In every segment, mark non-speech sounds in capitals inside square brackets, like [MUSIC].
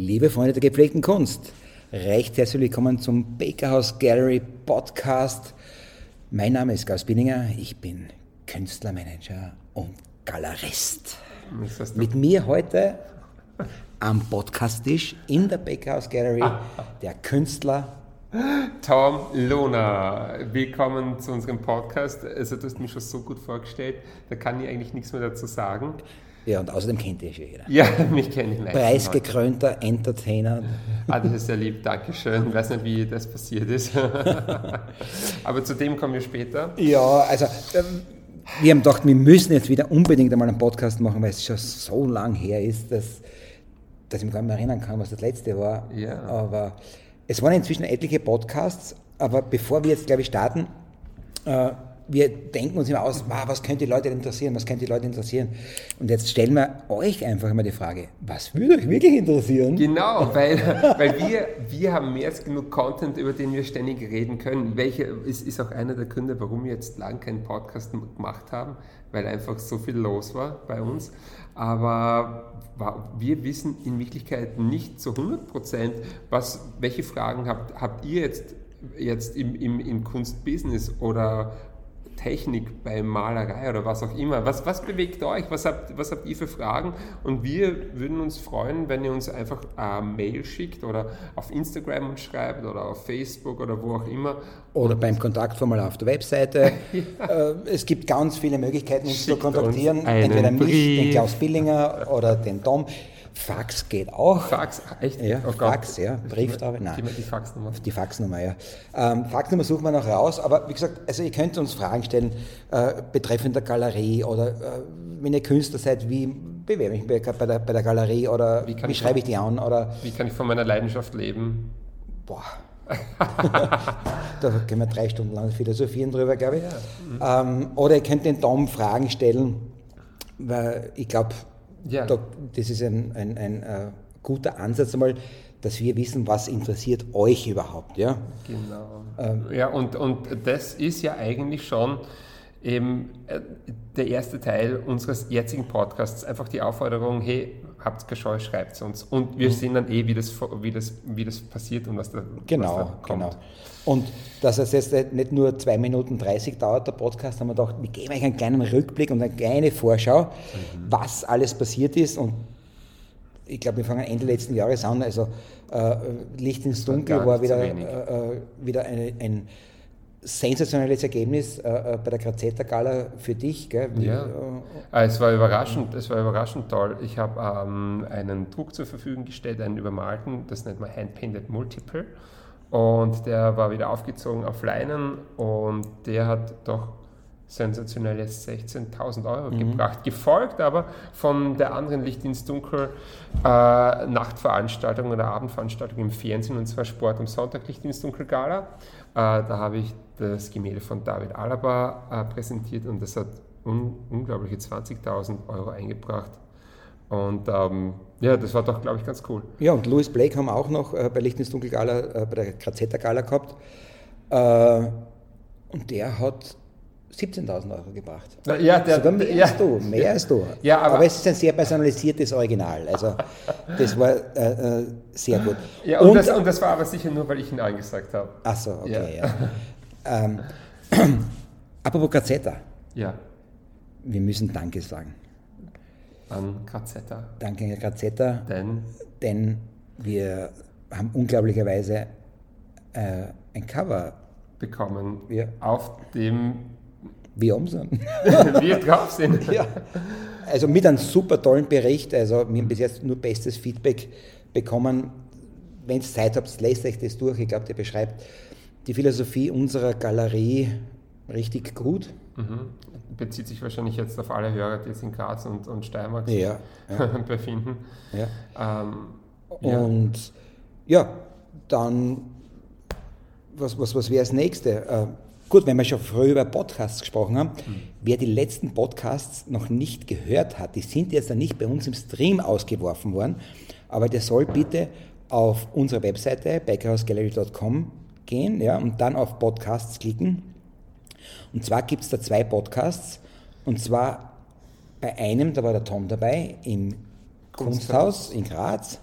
Liebe Freunde der gepflegten Kunst, recht herzlich willkommen zum Bakerhouse Gallery Podcast. Mein Name ist Gauss Binninger, ich bin Künstlermanager und Galerist. Mit mir heute am Podcasttisch in der Bakerhouse Gallery [LAUGHS] der Künstler Tom Lohner, willkommen zu unserem Podcast. Also du hast mich schon so gut vorgestellt, da kann ich eigentlich nichts mehr dazu sagen. Ja, und außerdem kennt ihr schon jeder. Ja, [LAUGHS] mich kenne ich meistens. Preisgekrönter Entertainer. Ah, das ist sehr lieb, Dankeschön. Ich weiß nicht, wie das passiert ist. [LAUGHS] Aber zu dem kommen wir später. Ja, also ähm, wir haben gedacht, wir müssen jetzt wieder unbedingt einmal einen Podcast machen, weil es schon so lang her ist, dass, dass ich mich gar nicht mehr erinnern kann, was das letzte war. Ja. Aber es waren inzwischen etliche Podcasts, aber bevor wir jetzt, glaube ich, starten, äh, wir denken uns immer aus, was könnte die Leute interessieren, was könnte die Leute interessieren. Und jetzt stellen wir euch einfach mal die Frage, was würde euch wirklich interessieren? Genau, weil, weil wir, wir haben mehr als genug Content, über den wir ständig reden können. Welche ist, ist auch einer der Gründe, warum wir jetzt lang keinen Podcast gemacht haben, weil einfach so viel los war bei uns. Aber wir wissen in Wirklichkeit nicht zu 100 Prozent, welche Fragen habt, habt ihr jetzt, jetzt im, im, im Kunstbusiness oder Technik bei Malerei oder was auch immer. Was, was bewegt euch? Was habt, was habt ihr für Fragen? Und wir würden uns freuen, wenn ihr uns einfach eine Mail schickt oder auf Instagram uns schreibt oder auf Facebook oder wo auch immer. Oder beim Kontaktformular auf der Webseite. ja. [LAUGHS] Äh, es gibt ganz viele Möglichkeiten, uns Schickt zu kontaktieren. Entweder mich, Brief. den Klaus Billinger oder den Tom. Fax geht auch. Fax, echt? Ja, oh Fax, ja. Brieftaube, nein. Die Faxnummer. Die Faxnummer, ja. Ähm, Faxnummer suchen wir noch raus, aber wie gesagt, also ihr könnt uns Fragen stellen äh, betreffend der Galerie oder äh, wenn ihr Künstler seid, wie bewerbe ich mich bei der, bei der Galerie oder wie, wie schreibe ich die an? Oder, wie kann ich von meiner Leidenschaft leben? Boah. [LAUGHS] da können wir drei Stunden lang philosophieren drüber, glaube ich. Ja. Ähm, oder ihr könnt den Tom Fragen stellen, weil ich glaube, ja. Da, das ist ein, ein, ein äh, guter Ansatz einmal, dass wir wissen, was interessiert euch überhaupt. Ja? Genau. Ähm, ja, und, und das ist ja eigentlich schon eben äh, der erste Teil unseres jetzigen Podcasts. Einfach die Aufforderung, hey, habt Gescheu, schreibt es uns. Und wir mhm. sehen dann eh, wie das, wie, das, wie das passiert und was da, genau, was da kommt. Genau. Und dass es jetzt nicht nur 2 Minuten 30 dauert, der Podcast, haben wir gedacht, wir geben euch einen kleinen Rückblick und eine kleine Vorschau, mhm. was alles passiert ist. Und ich glaube, wir fangen Ende letzten Jahres an. Also äh, Licht ins Dunkel war wieder, äh, äh, wieder eine, ein sensationelles Ergebnis äh, äh, bei der Grazetta Gala für dich. Gell? Ja. Äh, es, war überraschend, es war überraschend toll. Ich habe ähm, einen Druck zur Verfügung gestellt, einen übermalten, das nennt man Hand-Painted Multiple. Und der war wieder aufgezogen auf Leinen und der hat doch sensationelle 16.000 Euro mhm. gebracht. Gefolgt aber von der anderen Licht ins Dunkel äh, Nachtveranstaltung oder Abendveranstaltung im Fernsehen und zwar Sport am Sonntag Licht ins Dunkel Gala. Äh, da habe ich das Gemälde von David Alaba äh, präsentiert und das hat un unglaubliche 20.000 Euro eingebracht. Und ähm, ja, das war doch, glaube ich, ganz cool. Ja, und Louis Blake haben wir auch noch äh, bei Licht ins Dunkel Gala, äh, bei der Grazetta Gala gehabt. Äh, und der hat 17.000 Euro gebracht. Ja, der, Sogar mehr ja. als du, mehr als du. Ja, aber, aber, es ist ein sehr personalisiertes Original. Also das war äh, äh, sehr gut. Ja, und, und, das, und, das, war aber sicher nur, weil ich ihn angesagt habe. Ach so, okay, ja. ja. ähm, [CLEARS THROAT] apropos Grazetta. Ja. Wir müssen Danke sagen. An Grazetta. Danke an Grazetta. Denn? Denn wir haben unglaublicherweise äh, ein Cover bekommen, ja. auf dem wir um sind. [LAUGHS] wir drauf sind. [LAUGHS] Ja. Also mit einem super tollen Bericht. Also wir haben bis jetzt nur bestes Feedback bekommen. Wenn ihr Zeit habt, lest euch das durch. Ich glaube, der beschreibt die Philosophie unserer Galerie richtig gut. Mhm. Bezieht sich wahrscheinlich jetzt auf alle Hörer, die jetzt in Graz und, und Steiermark ja, ja. [LAUGHS] befinden. Ja. Ähm, und ja, dann, was, was, was wäre das nächste? Gut, wenn wir schon früher über Podcasts gesprochen haben, mhm. wer die letzten Podcasts noch nicht gehört hat, die sind jetzt dann nicht bei uns im Stream ausgeworfen worden, aber der soll bitte auf unsere Webseite bakerhousegallery.com gehen ja, und dann auf Podcasts klicken. Und zwar gibt es da zwei Podcasts, und zwar bei einem, da war der Tom dabei, im Kunsthaus, Kunsthaus in Graz.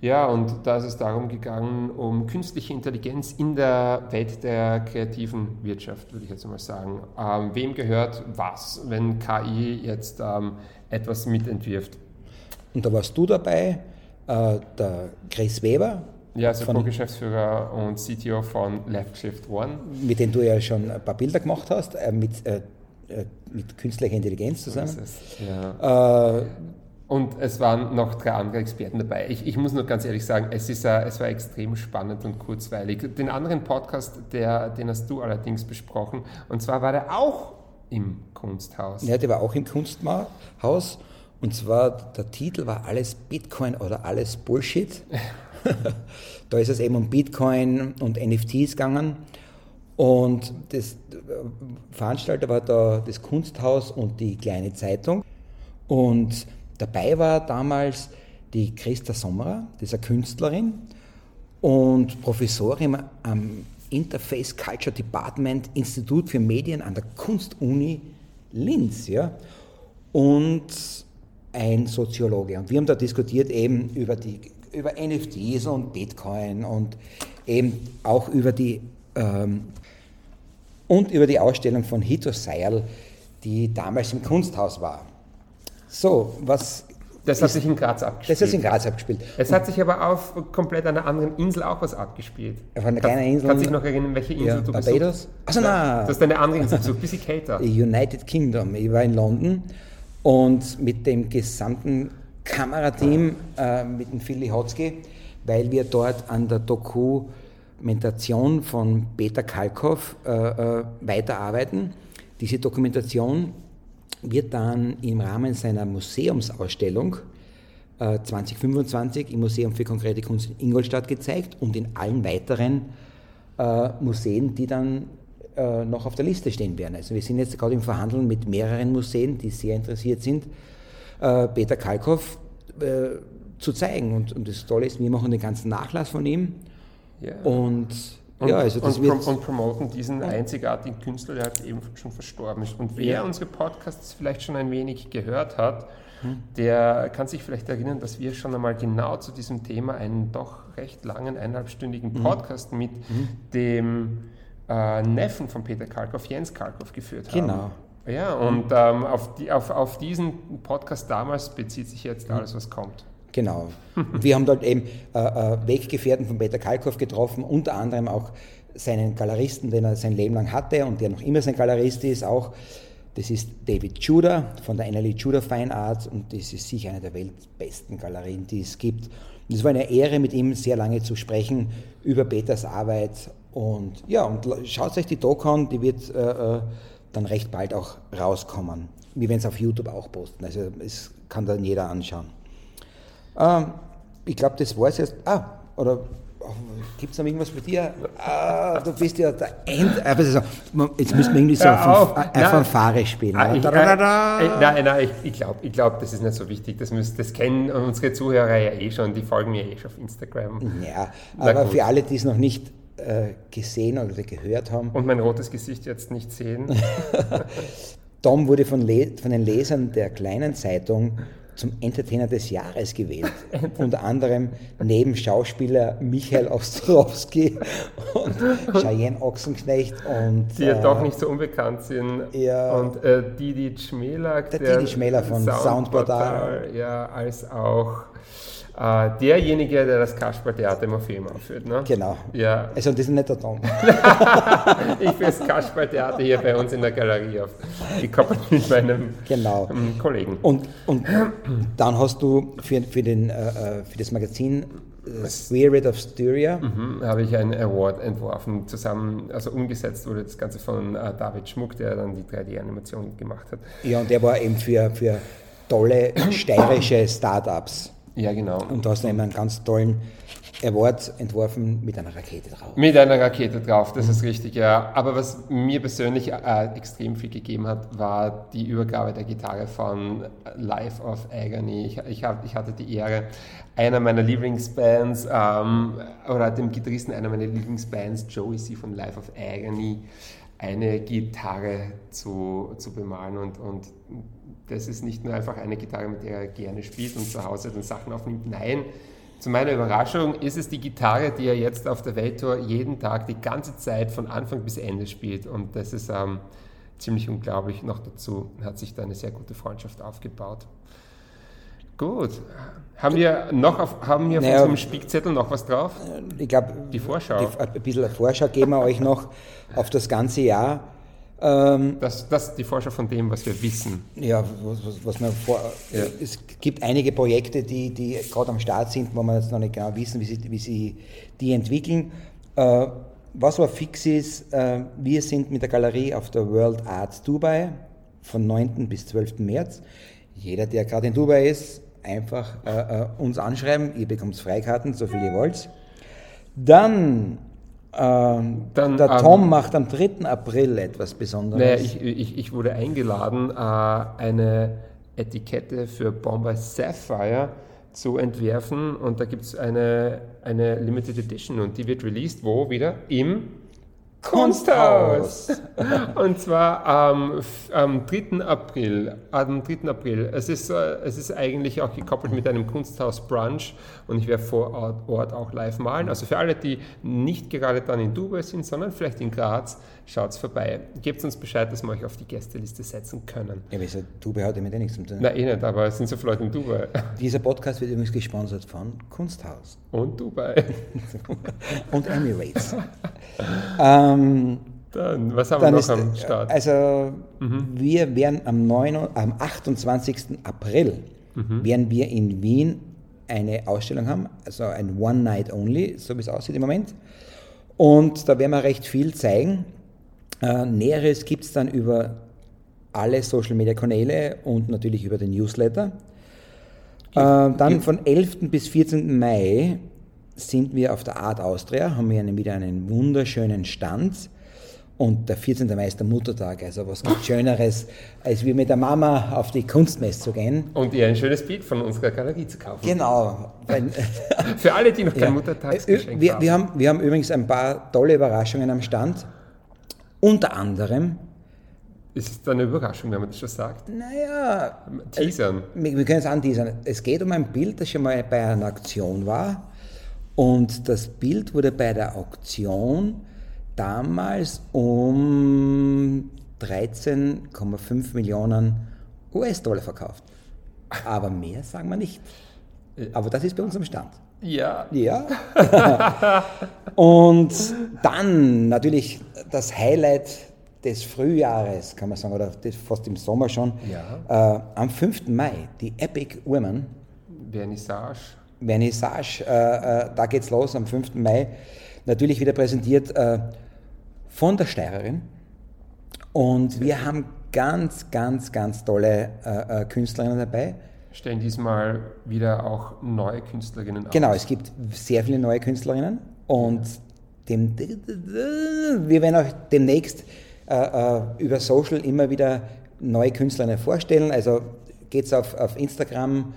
Ja, und da ist es darum gegangen, um künstliche Intelligenz in der Welt der kreativen Wirtschaft, würde ich jetzt mal sagen. Ähm, wem gehört was, wenn KI jetzt ähm, etwas mitentwirft? Und da warst du dabei, äh, der Chris Weber. Ja, also Co-Geschäftsführer und CTO von Left Shift One. Mit dem du ja schon ein paar Bilder gemacht hast, äh, mit, äh, äh mit künstlicher Intelligenz zusammen. So ist es, ja. Äh, und es waren noch drei andere Experten dabei. Ich, ich muss nur ganz ehrlich sagen, es, ist, uh, es war extrem spannend und kurzweilig. Den anderen Podcast, der, den hast du allerdings besprochen, und zwar war der auch im Kunsthaus. Ja, der war auch im Kunsthaus. Und zwar, der Titel war alles Bitcoin oder alles Bullshit. [LAUGHS] da ist es eben um Bitcoin und NFTs gegangen. Und das Veranstalter war da das Kunsthaus und die kleine Zeitung. Und Dabei war damals die Christa Sommerer, eine Künstlerin und Professorin am Interface Culture Department Institut für Medien an der Kunstuni Linz. Ja? Und ein Soziologe. Und wir haben da diskutiert eben über, die, über NFTs und Bitcoin und eben auch über die, ähm, und über die Ausstellung von Hito Seil, die damals im Kunsthaus war. So, was. Das hat sich in Graz abgespielt. Das hat sich in Graz abgespielt. Es hat sich aber auf komplett einer anderen Insel auch was abgespielt. Auf einer kleinen Insel. Kannst du dich noch erinnern, welche Insel ja, du Barbados? Barbados? Achso, nein. Das ist eine andere Insel besucht, bisschen kälter. [LAUGHS] United Kingdom. Ich war in London und mit dem gesamten Kamerateam, äh, mit dem Philly Hotzky, weil wir dort an der Dokumentation von Peter Kalkow äh, äh, weiterarbeiten. Diese Dokumentation wird dann im Rahmen seiner Museumsausstellung 2025 äh, im Museum für konkrete Kunst in Ingolstadt gezeigt und in allen weiteren äh, Museen, die dann äh, noch auf der Liste stehen werden. Also wir sind jetzt gerade im Verhandeln mit mehreren Museen, die sehr interessiert sind, Peter Kalkow zu zeigen. Und, und das Tolle ist, wir machen den ganzen Nachlass von ihm. Ja. Und und, ja, also und, und promoten diesen einzigartigen Künstler, der halt eben schon verstorben ist. Und wer ja. unsere Podcasts vielleicht schon ein wenig gehört hat, hm. der kann sich vielleicht erinnern, dass wir schon einmal genau zu diesem Thema einen doch recht langen, eineinhalbstündigen hm. Podcast hm. mit hm. dem äh, Neffen von Peter Kalkow, Jens Kalkow, geführt haben. Genau. Ja, und ähm, auf, die, auf, auf diesen Podcast damals bezieht sich jetzt hm. alles, was kommt. Genau. wir haben dort eben äh, äh, Weggefährten von Peter Kalkow getroffen, unter anderem auch seinen Galeristen, den er sein Leben lang hatte und der noch immer sein Galerist ist, auch. Das ist David Judah von der NLE Judah Fine Arts und das ist sicher eine der weltbesten Galerien, die es gibt. Und es war eine Ehre, mit ihm sehr lange zu sprechen über Peters Arbeit. Und ja, und schaut euch die Doku an, die wird äh, äh, dann recht bald auch rauskommen. Wir werden es auf YouTube auch posten, also es kann dann jeder anschauen. Ähm, ich glaube, das war es jetzt. Ah, oder oh, gibt es noch irgendwas bei dir? Ah, du bist ja der End. Also, jetzt müssen wir irgendwie so eine Fanfare spielen. Ah, ich, äh, nein, nein, ich, ich glaube, ich glaub, das ist nicht so wichtig. Das, müssen, das kennen unsere Zuhörer ja eh schon. Die folgen mir eh schon auf Instagram. Ja, aber für alle, die es noch nicht äh, gesehen oder gehört haben. Und mein rotes Gesicht jetzt nicht sehen. [LAUGHS] Tom wurde von, von den Lesern der kleinen Zeitung zum Entertainer des Jahres gewählt. [LAUGHS] Unter anderem neben Schauspieler Michael Ostrowski und Cheyenne Ochsenknecht und. Die ja äh, doch nicht so unbekannt sind. Ja, und äh, Didi Schmelak, der, der Didi Schmelak von Soundportal. Soundportal. Ja, als auch äh, derjenige, der das Kasperl-Theater im Film aufführt. Ne? Genau. Ja. Also das ist nicht der Tom. [LAUGHS] ich führe das Kasperl-Theater hier bei uns in der Galerie auf. Gekoppelt mit meinem genau. Ähm, Kollegen. Und, und dann hast du für, für, den, äh, äh für das Magazin äh, Spirit of Styria. Mhm, habe ich einen Award entworfen, zusammen, also umgesetzt wurde das Ganze von äh, David Schmuck, der dann die 3D-Animation gemacht hat. Ja, und der war eben für, für tolle steirische Startups. Ja, genau. Und du hast eben einen ganz tollen Award entworfen mit einer Rakete drauf. Mit einer Rakete drauf, das mhm. ist richtig, ja. Aber was mir persönlich äh, extrem viel gegeben hat, war die Übergabe der Gitarre von Life of Agony. Ich, ich, hab, ich hatte die Ehre, einer meiner Lieblingsbands ähm, oder dem Gitarristen einer meiner Lieblingsbands, Joey C. von Life of Agony, eine Gitarre zu, zu bemalen und, und das ist nicht nur einfach eine Gitarre, mit der er gerne spielt und zu Hause dann Sachen aufnimmt. Nein, Zu meiner Überraschung ist es die Gitarre, die er jetzt auf der Welttour jeden Tag die ganze Zeit von Anfang bis Ende spielt. Und das ist ähm, ziemlich unglaublich. Noch dazu hat sich da eine sehr gute Freundschaft aufgebaut. Gut. Haben wir noch auf, haben wir naja, auf unserem Spickzettel noch was drauf? Ich glaube, die Vorschau. Die, ein bisschen Vorschau geben wir euch noch auf das ganze Jahr. Ähm, das, das ist die Vorschau von dem, was wir wissen. Ja, was, was, was man vor, ja. es gibt einige Projekte, die, die gerade am Start sind, wo wir jetzt noch nicht genau wissen, wie sie, wie sie die entwickeln. Äh, was aber fix ist, äh, wir sind mit der Galerie auf der World Art Dubai von 9. bis 12. März. Jeder, der gerade in Dubai ist, einfach äh, äh uns anschreiben, ihr bekommt Freikarten, so viel ihr wollt. Dann ähm, Dann, der Tom ähm, macht am 3. April etwas Besonderes. Naja, ich, ich, ich wurde eingeladen, äh, eine Etikette für Bombay Sapphire zu entwerfen und da gibt es eine, eine Limited Edition und die wird released wo wieder? Im Kunsthaus. Und zwar am, am 3. April. Am 3. April. Es ist, äh, es ist eigentlich auch gekoppelt mit einem Kunsthaus-Brunch und ich werde vor Ort auch live malen. Also für alle, die nicht gerade dann in Dubai sind, sondern vielleicht in Graz, schaut vorbei. Gebt uns Bescheid, dass wir euch auf die Gästeliste setzen können. Ja, wieso? Dubai hat ja mit eh nichts zu tun. Nein, eh nicht, aber es sind so viele Leute in Dubai. Dieser Podcast wird übrigens gesponsert von Kunsthaus. Und Dubai. [LAUGHS] und Emirates. ähm, dann, was haben wir noch ist, am Start? Also, mhm. wir werden am, 9, am 28. April mhm. werden wir in Wien eine Ausstellung haben, also ein One Night Only, so wie es aussieht im Moment. Und da werden wir recht viel zeigen. Äh, Näheres gibt es dann über alle Social Media Kanäle und natürlich über den Newsletter. Äh, dann von 11. bis 14. Mai sind wir auf der Art Austria, haben wir wieder einen wunderschönen Stand. Und der 14. Mai ist der Muttertag, also was gibt Schöneres, als wir mit der Mama auf die Kunstmesse zu gehen. Und ihr ein schönes Bild von unserer Galerie zu kaufen. Genau. [LAUGHS] Für alle, die noch kein ja. Muttertagsgeschenk wir, haben. Wir haben. Wir haben übrigens ein paar tolle Überraschungen am Stand. Unter anderem. Ist es eine Überraschung, wenn man das schon sagt? Naja. Teasern. Wir, wir können es anteasern. Es geht um ein Bild, das schon mal bei einer Auktion war. Und das Bild wurde bei der Auktion damals um 13,5 Millionen US-Dollar verkauft. Aber mehr sagen wir nicht. Aber das ist bei uns am Stand. Ja. Ja. [LAUGHS] Und dann natürlich das Highlight des Frühjahres, kann man sagen, oder fast im Sommer schon. Ja. Äh, am 5. Mai, die Epic Women. Vernissage. Vernissage, äh, äh, da geht's los am 5. Mai. Natürlich wieder präsentiert äh, von der Steirerin. Und wir haben ganz, ganz, ganz tolle äh, Künstlerinnen dabei stellen diesmal wieder auch neue Künstlerinnen auf. Genau, es gibt sehr viele neue Künstlerinnen und dem, wir werden auch demnächst äh, über Social immer wieder neue Künstlerinnen vorstellen. Also geht's auf, auf Instagram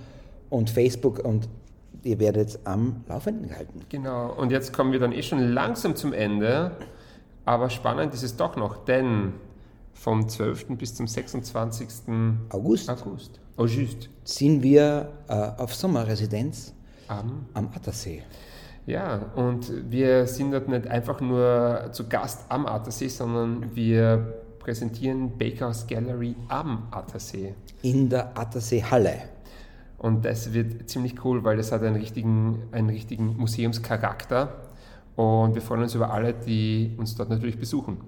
und Facebook und ihr werdet am Laufenden gehalten. Genau, und jetzt kommen wir dann eh schon langsam zum Ende. Aber spannend ist es doch noch, denn vom 12. bis zum 26. August, August. Just. sind wir äh, auf Sommerresidenz am, am Attersee. Ja, und wir sind dort nicht einfach nur zu Gast am Attersee, sondern wir präsentieren Bakers Gallery am Attersee. In der Attersee-Halle. Und das wird ziemlich cool, weil das hat einen richtigen, einen richtigen Museumscharakter. Und wir freuen uns über alle, die uns dort natürlich besuchen.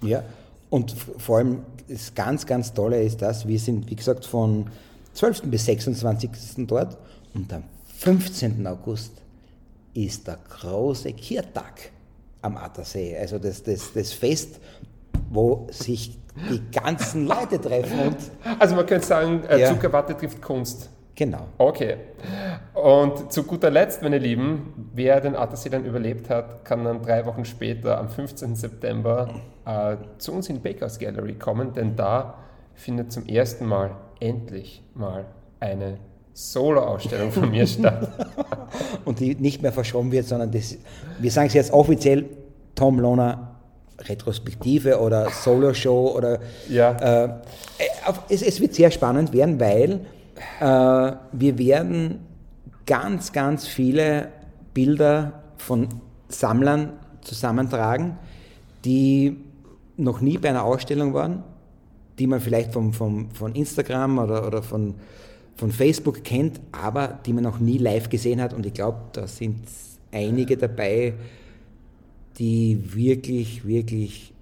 Ja, und vor allem das ganz, ganz Tolle ist das, wir sind, wie gesagt, von 12. bis 26. dort und am 15. August ist der große Kirtag am Attersee, also das, das, das Fest, wo sich die ganzen Leute treffen. Und also man könnte sagen, äh, ja. Zuckerwatte trifft Kunst. Genau. Okay. Und zu guter Letzt, meine Lieben, wer den Attersee dann überlebt hat, kann dann drei Wochen später, am 15. September, äh, zu uns in die Bakers Gallery kommen, denn da findet zum ersten Mal endlich mal eine Solo-Ausstellung von mir [LAUGHS] statt. Und die nicht mehr verschoben wird, sondern das, wir sagen es jetzt offiziell, Tom Lohner Retrospektive oder Solo-Show oder ja. Äh, es, es, wird sehr spannend werden, weil äh, wir werden ganz, ganz viele Bilder von Sammlern zusammentragen, die noch nie bei einer Ausstellung waren, die man vielleicht vom, vom, von Instagram oder, oder von, von Facebook kennt, aber die man noch nie live gesehen hat. Und ich glaube, da sind einige dabei, die wirklich, wirklich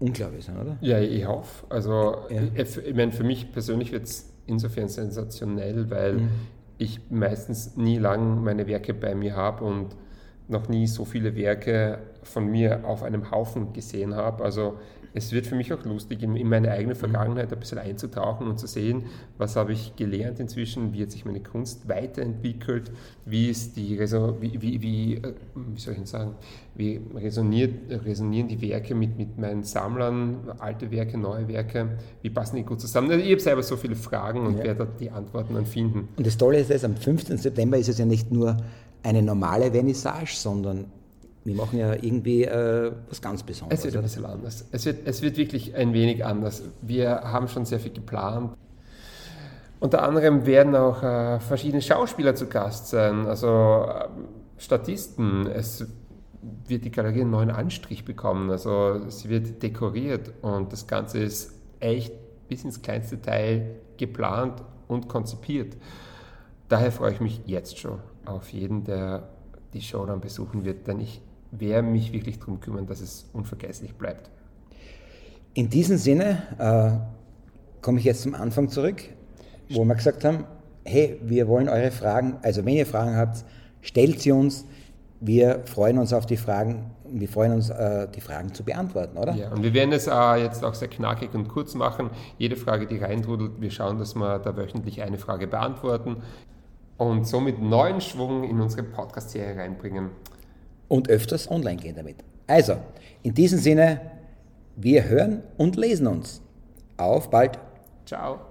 unglaublich sind, oder? Ja, ich hoffe. Also, ja. ich, ich meine, für mich persönlich wird es insofern sensationell, weil mhm. ich meistens nie lang meine Werke bei mir habe und noch nie so viele Werke von mir auf einem Haufen gesehen habe. Also es wird für mich auch lustig, in, in, meine eigene Vergangenheit ein bisschen einzutauchen und zu sehen, was habe ich gelernt inzwischen, wie hat sich meine Kunst weiterentwickelt, wie ist die wie, wie, wie, äh, wie soll ich sagen, wie resoniert, resonieren die Werke mit, mit meinen Sammlern, alte Werke, neue Werke, wie passen die gut zusammen? Also ich habe selber so viele Fragen und ja. werde die Antworten dann finden. Und das Tolle ist, am 15. September ist es ja nicht nur eine normale Vernissage, sondern wir machen ja irgendwie äh, was ganz Besonderes. Es wird ein bisschen anders. Es wird, es wird wirklich ein wenig anders. Wir haben schon sehr viel geplant. Unter anderem werden auch äh, verschiedene Schauspieler zu Gast sein, also äh, Statisten. Es wird die Galerie einen neuen Anstrich bekommen, also sie wird dekoriert und das Ganze ist echt bis ins kleinste Teil geplant und konzipiert. Daher freue ich mich jetzt schon auf jeden, der die Show dann besuchen wird, denn ich werde mich wirklich darum kümmern, dass es unvergesslich bleibt. In diesem Sinne äh, komme ich jetzt zum Anfang zurück, wo wir gesagt haben, hey, wir wollen eure Fragen, also wenn ihr Fragen habt, stellt sie uns. Wir freuen uns auf die Fragen, wir freuen uns, äh, die Fragen zu beantworten, oder? Ja, und wir werden es äh, jetzt auch sehr knackig und kurz machen. Jede Frage, die reintrudelt, wir schauen, dass wir da wöchentlich eine Frage beantworten und somit neuen Schwung in unsere Podcast-Serie reinbringen und öfters online gehen damit. Also, in diesem Sinne, wir hören und lesen uns. Auf bald. Ciao.